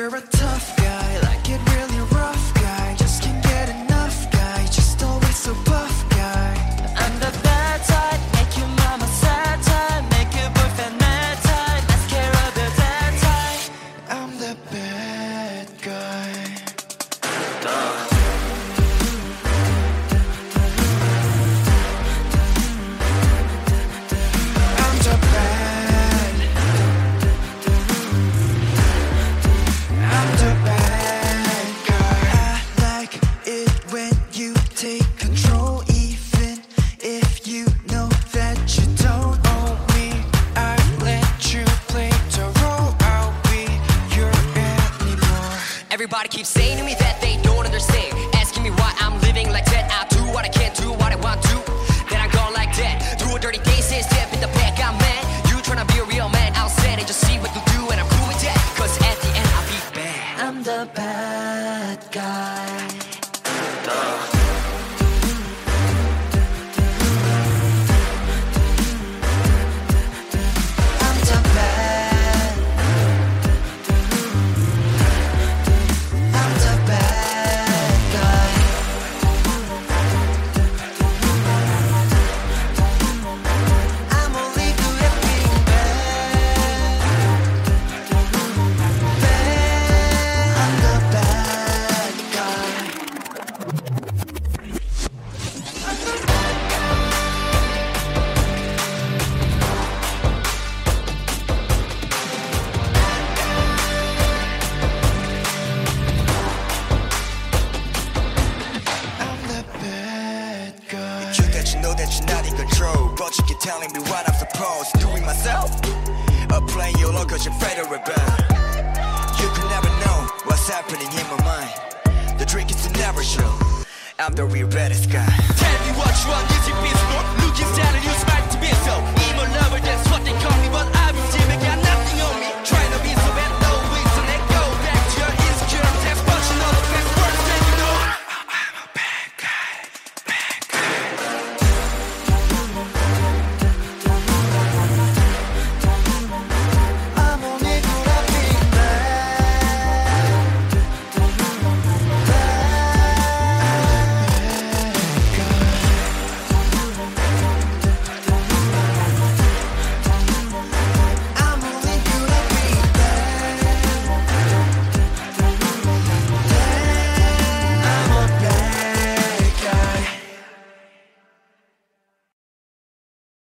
You're a tough Everybody keeps saying to me that not in control. But you keep telling me what I'm supposed to do with myself. Or playing your role cause you're afraid to rebel You can never know what's happening in my mind. The drink is to never show. I'm the real baddest guy.